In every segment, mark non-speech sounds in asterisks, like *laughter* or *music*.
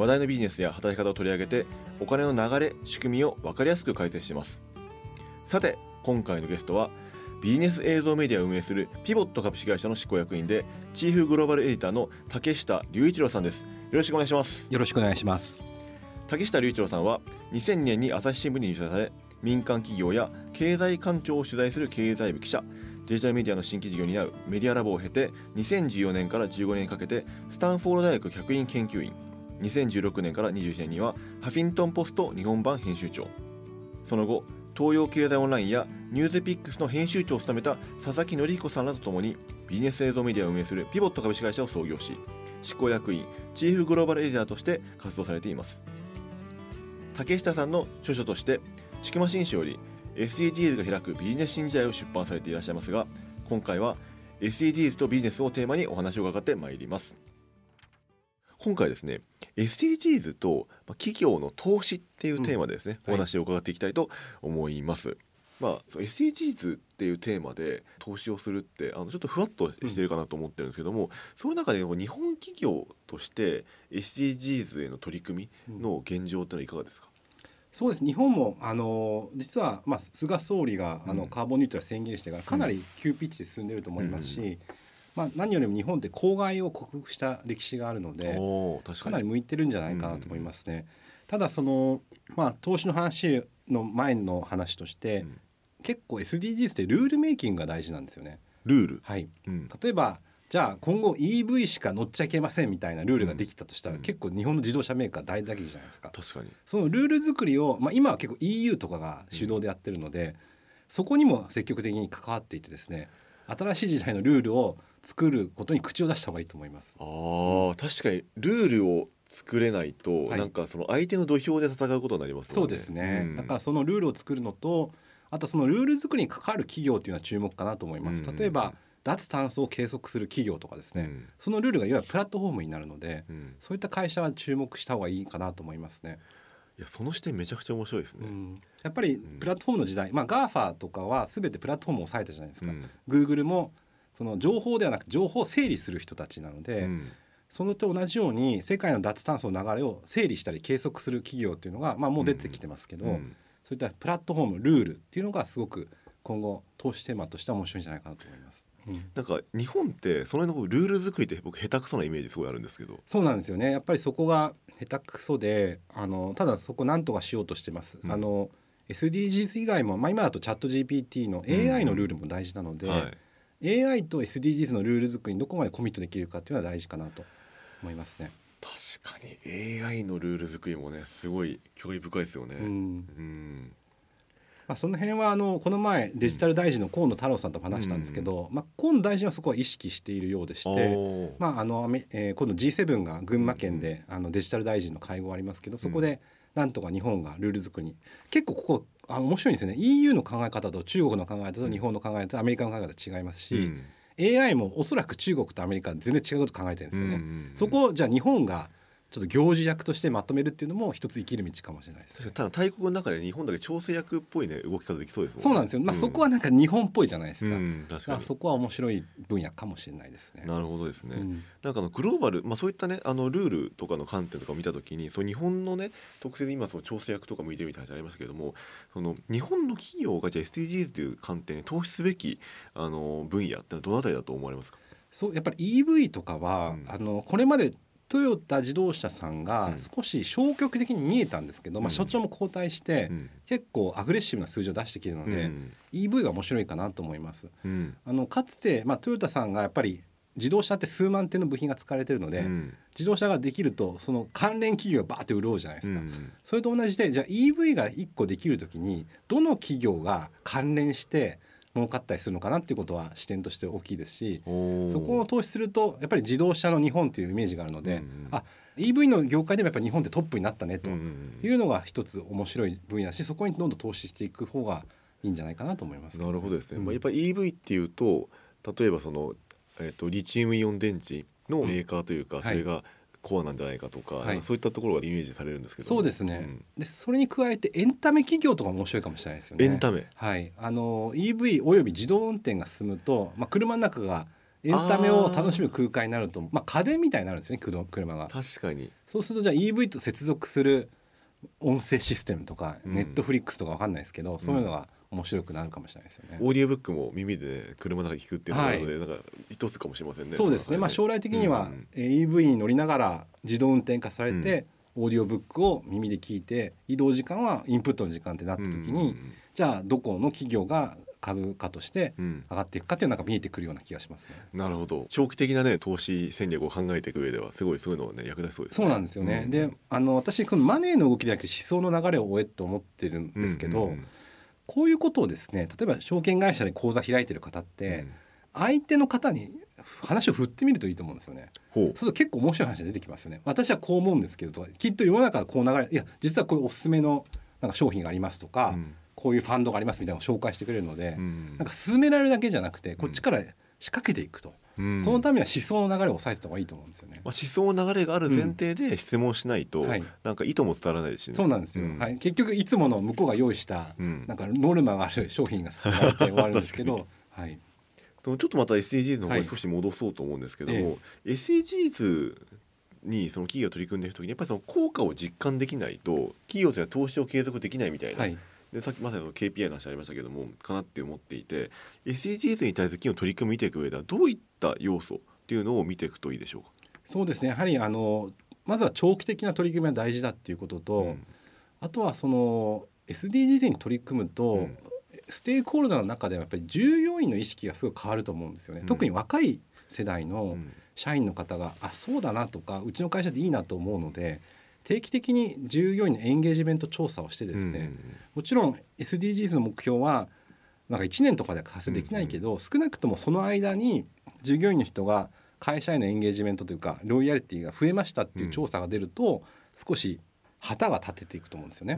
話題のビジネスや働き方を取り上げてお金の流れ仕組みを分かりやすく解説します。さて今回のゲストはビジネス映像メディアを運営するピボット株式会社の執行役員でチーフグローバルエディターの竹下隆一郎さんです。よろしくお願いします。よろしくお願いします。竹下隆一郎さんは2000年に朝日新聞に入社され民間企業や経済官庁を取材する経済部記者デジタルメディアの新規事業に担うメディアラボを経て2014年から15年にかけてスタンフォード大学客員研究員2016年から21年にはハフィントンポスト日本版編集長。その後東洋経済オンラインやニュースピックスの編集長を務めた佐々木則彦さんらとともにビジネス映像メディアを運営するピボット株式会社を創業し執行役員チーフグローバルエディターとして活動されています。竹下さんの著書として「ちくま新書」より SDGs が開くビジネス新時代を出版されていらっしゃいますが今回は SDGs とビジネスをテーマにお話を伺ってまいります。今回ですね SDGs と企業の投資っていうテーマでですね、うん、お話を伺っていきたいと思います、まあ、SDGs っていうテーマで投資をするってあのちょっとふわっとしてるかなと思ってるんですけども、うん、その中で日本企業として SDGs への取り組みの現状ってのはいかがですか、そうです。日本もあの実は、まあ、菅総理があのカーボンニュートラル宣言してからかなり急ピッチで進んでると思いますし、うん、まあ、何よりも日本って公害を克服した歴史があるのでかなり向いてるんじゃないかなと思いますね。うん、ただその、まあ、投資の話の前の話として、うん、結構 SDGs ってルールメイキングが大事なんですよね。ルール？はい、例えばじゃあ今後 EV しか乗っちゃいけませんみたいなルールができたとしたら、結構日本の自動車メーカー大打撃じゃないですか。確かに。そのルール作りを、まあ、今は結構 EU とかが主導でやってるので、そこにも積極的に関わっていてですね新しい時代のルールを作ることに口を出した方がいいと思います。あ確かにルールを作れないと、はい、なんかその相手の土俵で戦うことになります、ね、そうですね、うん、だからそのルールを作るのとあとそのルール作りに関わる企業っていうのは注目かなと思います。例えば、脱炭素を計測する企業とかですね、うん、そのルールがいわゆるプラットフォームになるので、うん、そういった会社は注目した方がいいかなと思いますね。いやその視点めちゃくちゃ面白いですね、うん、やっぱりプラットフォームの時代、まあ GAFA とかは全てプラットフォームを抑えたじゃないですか、うん、Google もその情報ではなく情報を整理する人たちなので、そのと同じように世界の脱炭素の流れを整理したり計測する企業っていうのが、まあ、もう出てきてますけど、そういったプラットフォームルールっていうのがすごく今後投資テーマとしては面白いんじゃないかなと思います。なんか日本ってその辺のルール作りって僕下手くそなイメージすごいあるんですけど。そうなんですよね。やっぱりそこが下手くそであのただそこなんとかしようとしてます、うん、あの SDGs 以外も、まあ、今だとチャット GPT の AI のルールも大事なので、うん。はい、AI と SDGs のルール作りにどこまでコミットできるかっていうのは大事かなと思いますね。確かに AI のルール作りもねすごい興味深いですよね、うん、うん。まあ、その辺はあのこの前デジタル大臣の河野太郎さんと話したんですけど、まあ、河野大臣はそこは意識しているようでして、まああのえー、今度 G7 が群馬県であのデジタル大臣の会合ありますけどそこでなんとか日本がルール作り結構ここあ面白いんですよね。EU の考え方と中国の考え方と日本の考え方とアメリカの考え方違いますし、うん、AI もおそらく中国とアメリカは全然違うこと考えてるんですよね。そこじゃあ日本がちょっと行事役としてまとめるっていうのも一つ生きる道かもしれないです、ね、ただ大国の中で日本だけ調整役っぽいね動き方できそうですもんねそうなんですよ、まあ、そこはなんか日本っぽいじゃないですか,、うん、確かに。そこは面白い分野かもしれないですね。なるほどですね、うん、なんかのグローバル、まあ、そういったねあのルールとかの観点とかを見た時にそう日本のね特性で今その調整役とか向いてるみたいな話ありましたけれどもその日本の企業がじゃあ SDGs という観点で投資すべきあの分野ってのはどのあたりだと思われますか？そうやっぱり EV とかは、うん、あのこれまでトヨタ自動車さんが少し消極的に見えたんですけど、うん、まあ、所長も交代して、結構アグレッシブな数字を出してきてるので、うん、EV が面白いかなと思います。うん、あのかつて、まあ、トヨタさんがやっぱり自動車って数万点の部品が使われてるので、うん、自動車ができるとその関連企業がバーって潤うじゃないですか、うん、それと同じでじゃあ EV が1個できる時にどの企業が関連して儲かったりするのかなっていうことは視点として大きいですしそこを投資するとやっぱり自動車の日本というイメージがあるので、うんうんあ EV の業界でもやっぱり日本ってトップになったねというのが一つ面白い分野だしそこにどんどん投資していく方がいいんじゃないかなと思います、なるほどですね、うん。まあ、やっぱり EV っていうと例えばその、えー、とリチウムイオン電池のメーカーというか、ん。それがコアなんじゃないかとか,、はい。そういったところがイメージされるんですけど。そうですね、ん。でそれに加えてエンタメ企業とかも面白いかもしれないですよね。エンタメ。はい、あの EV および自動運転が進むと、まあ、車の中がエンタメを楽しむ空間になるとまあ、家電みたいになるんですよね車車が。確かに。そうするとじゃあ EV と接続する音声システムとか、うん。ネットフリックスとかわかんないですけど、そういうのが面白くなるかもしれないですよね。オーディオブックも耳で、ね、車の中で聞くっていうのがあるので、なんか一つかもしれませんね。そうですね、まあ、将来的には、うんえー EV に乗りながら自動運転化されて、オーディオブックを耳で聞いて移動時間はインプットの時間ってなった時に、じゃあどこの企業が株価としてうん。うん上がっていくかっていうのが見えてくるような気がしますね。なるほど。長期的なね投資戦略を考えていく上ではすごいそういうのはね役立ちそうですそうなんですよね、うんであの私このマネーの動きではなくて思想の流れを追えと思ってるんですけど、うんうんこういうことをですね例えば証券会社で口座開いてる方って、相手の方に話を振ってみるといいと思うんですよね。そうすると結構面白い話が出てきますよね。私はこう思うんですけどとかきっと世の中はこう流れいや実はこういうおすすめのなんか商品がありますとか、うんこういうファンドがありますみたいなのを紹介してくれるので、うんなんか進められるだけじゃなくてこっちから仕掛けていくと、うん。そのためには思想の流れを抑えてた方がいいと思うんですよね。まあ、思想の流れがある前提で質問しないと、うん。はい。なんか意図も伝わらないですしね。そうなんですよ、うん。はい、結局いつもの向こうが用意した、うん。なんかノルマがある商品が進められて終わるんですけど、はい、ちょっとまた SDGs の方はい。に少し戻そうと思うんですけども、え SDGs にその企業が取り組んでいる時にやっぱりその効果を実感できないと企業とは投資を継続できないみたいな、はい、でさっきまさにその KPI の話ありましたけどもかなって思っていて SDGs に対する企業の取り組みを見ていく上ではどういった要素っていうのを見ていくといいでしょうか？そうですね。やはりあのまずは長期的な取り組みは大事だっていうことと、うん。あとはその SDGs に取り組むと、うん。ステークホルダーの中ではやっぱり従業員の意識がすごい変わると思うんですよね。うん。特に若い世代うのん。社員の方が、あそうだなとかうちの会社でいいなと思うので定期的に従業員のエンゲージメント調査をしてですね、もちろん SDGs の目標はなんか1年とかでは達成できないけど、少なくともその間に従業員の人が会社へのエンゲージメントというかロイヤリティが増えましたっていう調査が出ると、少し旗が立てていくと思うんですよね。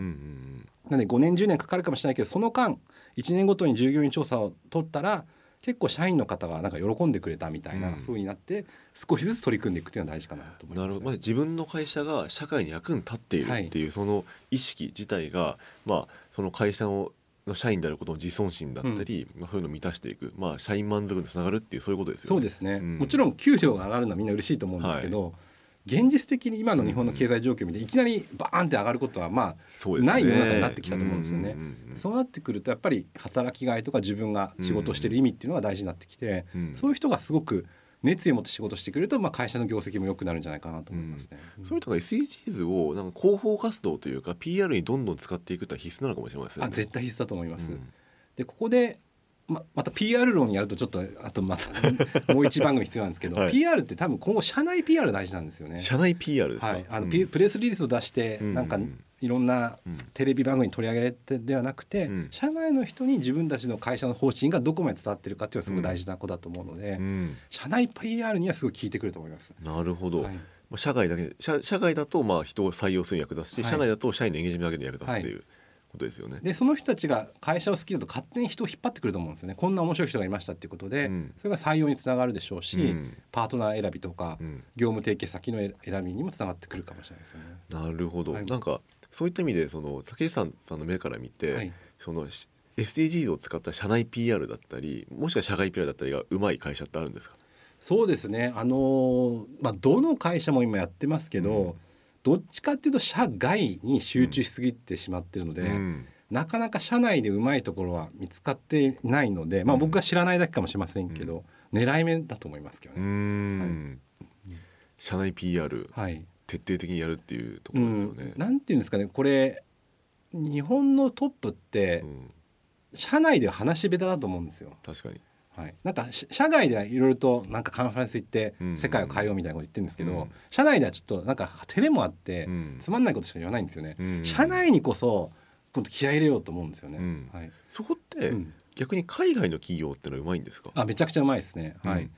なので5年10年かかるかもしれないけどその間1年ごとに従業員調査を取ったら結構社員の方がなんか喜んでくれたみたいなうん。風になって、少しずつ取り組んでいくっていうのは大事かなと思います。なるほど、まあ、自分の会社が社会に役に立っているっていうその意識自体が、まあ、その会社のの社員であることの自尊心だったり、まあ、そういうのを満たしていく、まあ、社員満足につながるっていうそういうことですよね。そうですね、うん。もちろん給料が上がるのはみんな嬉しいと思うんですけど、現実的に今の日本の経済状況を見ていきなりバーンって上がることはまあない世の中になってきたと思うんですよね。うんうんうん。そうなってくるとやっぱり働きがいとか自分が仕事をしてる意味っていうのが大事になってきて、うんそういう人がすごく熱意を持って仕事してくれると、まあ、会社の業績も良くなるんじゃないかなと思いますね。そういうとか SDGs をなんか広報活動というか PR にどんどん使っていくってのは必須なのかもしれませんね。あ絶対必須だと思います。うん。でここでままた PR 論やるとちょっとあとまた *laughs* もう一番組必要なんですけど、はい。PR って多分今後社内 PR 大事なんですよね。社内 PR ですか、はい、あの、うん。ピプレスリリースを出して、うんなんかいろんなうん。テレビ番組に取り上げられてではなくて、うん。社内の人に自分たちの会社の方針がどこまで伝わってるかっていうのはすごく大事なことだと思うので、うん。社内 PR にはすごい効いてくると思います。なるほど、はい。まあ、社外だけ社社外だとまあ人を採用するに役立つし、はい。社内だと社員のエンゲージメントだけに役立つっていうことですよね。でその人たちが会社を好きだと勝手に人を引っ張ってくると思うんですよね。こんな面白い人がいましたっていうことで、うん。それが採用につながるでしょうし、うん。パートナー選びとか、うん。業務提携先の選びにもつながってくるかもしれないですよね。なるほど、はい。なんかそういった意味でその竹内さんさんの目から見て、はい。そのし SDGs を使った社内 PR だったりもしくは社外 PR だったりがうまい会社ってあるんですか？そうですね。あのーまあどの会社も今やってますけど、うんどっちかっていうと社外に集中しすぎてしまってるので、うん。なかなか社内でうまいところは見つかっていないので、まあ、うん僕が知らないだけかもしれませんけど、狙い目だと思いますけどね。ん。社内 PR はい。徹底的にやるっていうとこうろですよね。ん、。なんていうんですかねこれ日本のトップってうん。社内では話し下手だと思うんですよ。確かに。はい、なんかし社外ではいろいろとなんかカンファレンス行ってうん。世界を変えようみたいなこと言ってるんですけど、うん。社内ではちょっとなんか照れもあって、うんつまんないことしか言わないんですよね。うん。社内にこそ今度気合い入れようと思うんですよね。うん。はい。そこって、うん。逆に海外の企業ってのはうまいんですか？あめちゃくちゃうまいですね、うん。はい。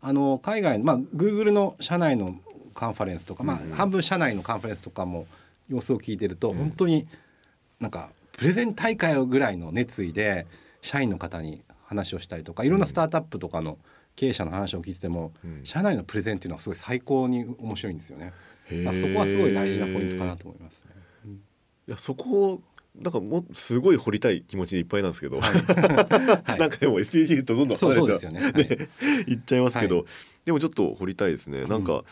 あの海外まあ Google の社内のカンファレンスとか、まあうん。うん半分社内のカンファレンスとかも様子を聞いてると、うん。本当になんかプレゼン大会ぐらいの熱意で社員の方に話をしたりとかいろんなスタートアップとかの経営者の話を聞いてても、うん。社内のプレゼンっていうのはすごい最高に面白いんですよね。まあ、そこはすごい大事なポイントかなと思いますね。いやそこをなんかもうすごい掘りたい気持ちでいっぱいなんですけど、はい。*laughs* なんかでも SDGs とどんどんそう離れてそうですよね。はい。*laughs* いっちゃいますけど、はい。でもちょっと掘りたいですね。なんか、うん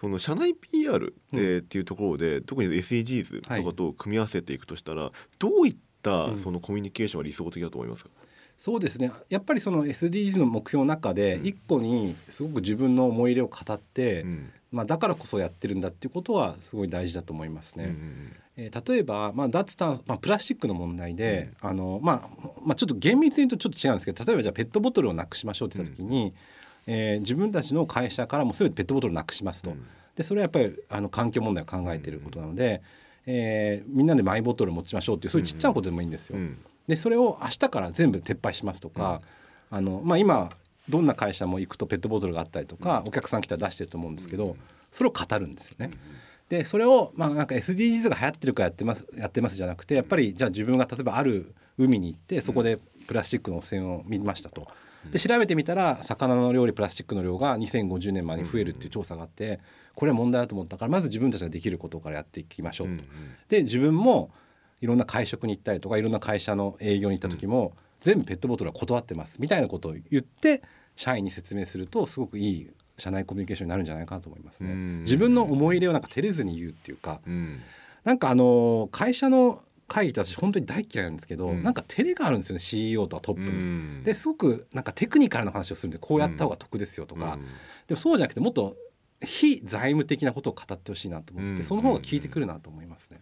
その社内 PR、うん。えーっていうところで特に SDGs とはいかと組み合わせていくとしたら、どういったうん。そのコミュニケーションが理想的だと思いますか？そうですね。やっぱりその SDGs の目標の中でうん。一個にすごく自分の思い入れを語って、うん。まあ、だからこそやってるんだっていうことはすごい大事だと思いますね。うんえー例えば、まあ、脱炭、まあ、プラスチックの問題で、あのまあまあ、ちょっと厳密に言うとちょっと違うんですけど例えばじゃあペットボトルをなくしましょうって言った時に、えー自分たちの会社からも全てペットボトルをなくしますと。うん。でそれはやっぱりあの環境問題を考えていることなので、えーみんなでマイボトルを持ちましょうっていうそういうちっちゃなことでもいいんですよ。うんでそれを明日から全部撤廃しますとか、あのまあ、今どんな会社も行くとペットボトルがあったりとか、お客さん来たら出してると思うんですけど、それを語るんですよね。でそれを、まあ、なんか SDGs が流行ってるからやってますやってますじゃなくてやっぱりじゃあ自分が例えばある海に行ってそこでプラスチックの汚染を見ましたと。で調べてみたら魚の料理プラスチックの量が2050年までに増えるっていう調査があってこれは問題だと思ったからまず自分たちができることからやっていきましょうと。で自分もいろんな会食に行ったりとかいろんな会社の営業に行った時も、全部ペットボトルは断ってます。みたいなことを言って社員に説明するとすごくいい社内コミュニケーションになるんじゃないかなと思いますね。うん。自分の思い入れをなんか照れずに言うっていうかうん。なんかあの会社の会議って私本当に大嫌いなんですけど、うん。なんか照れがあるんですよね CEO とかトップに。うん。ですごくなんかテクニカルな話をするんでこうやった方が得ですよとか、うん。でもそうじゃなくてもっと非財務的なことを語ってほしいなと思って、うん。その方が聞いてくるなと思いますね。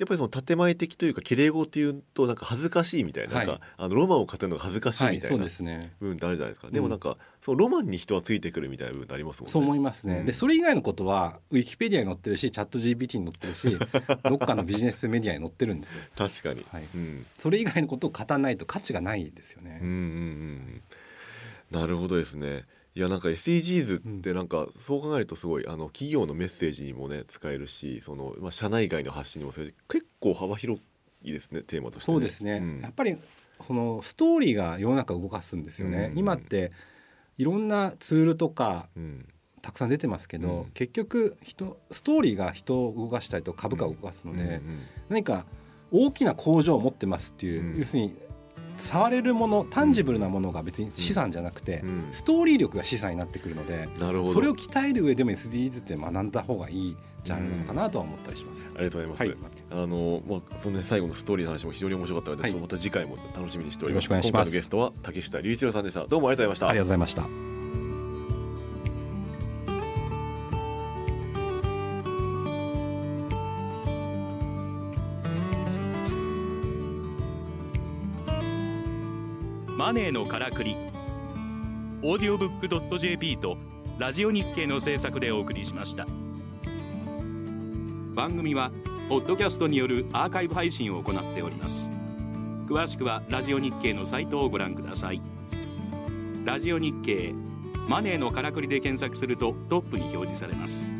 やっぱりその建前的というか綺麗語っていうとなんか恥ずかしいみたいな,、はい。なんかあのロマンを語るのが恥ずかしいみたいな。部分ってあるじゃないですか、ん。でもなんかそのロマンに人はついてくるみたいな部分ってありますもんね。そう思いますね。うん。でそれ以外のことはウィキペディアに載ってるしチャット GPT に載ってるし *laughs* どっかのビジネスメディアに載ってるんですよ。確かに、はい。うん、それ以外のことを語らないと価値がないですよね。うんうんうん。なるほどですねいやなんか SDGs ってなんかそう考えるとすごいあの企業のメッセージにもね使えるしその、まあ、社内外の発信にもそれ結構幅広いですねテーマとして、ね、そうですね、ん。やっぱりこのストーリーが世の中を動かすんですよね。うん。今っていろんなツールとかうん。たくさん出てますけど、うん。結局人ストーリーが人を動かしたりとか株価を動かすので、うんうん何か大きな工場を持ってますっていう、うん。要するに触れるものタンジブルなものが別に資産じゃなくて、うん。ストーリー力が資産になってくるのでなるほど。それを鍛える上でも SDGs って学んだ方がいいジャンルなのかなとは思ったりします。ありがとうございます、はい。あのまあそのね最後のストーリーの話も非常に面白かったので、はい。また次回も楽しみにしております。よろしくお願いします。今回のゲストは竹下隆一郎さんでした。どうもありがとうございました。ありがとうございました。マネーのからくり。オーディオブックドット JP とラジオ日経の制作でお送りしました。番組はポッドキャストによるアーカイブ配信を行っております。詳しくはラジオ日経のサイトをご覧ください。ラジオ日経マネーのからくりで検索するとトップに表示されます。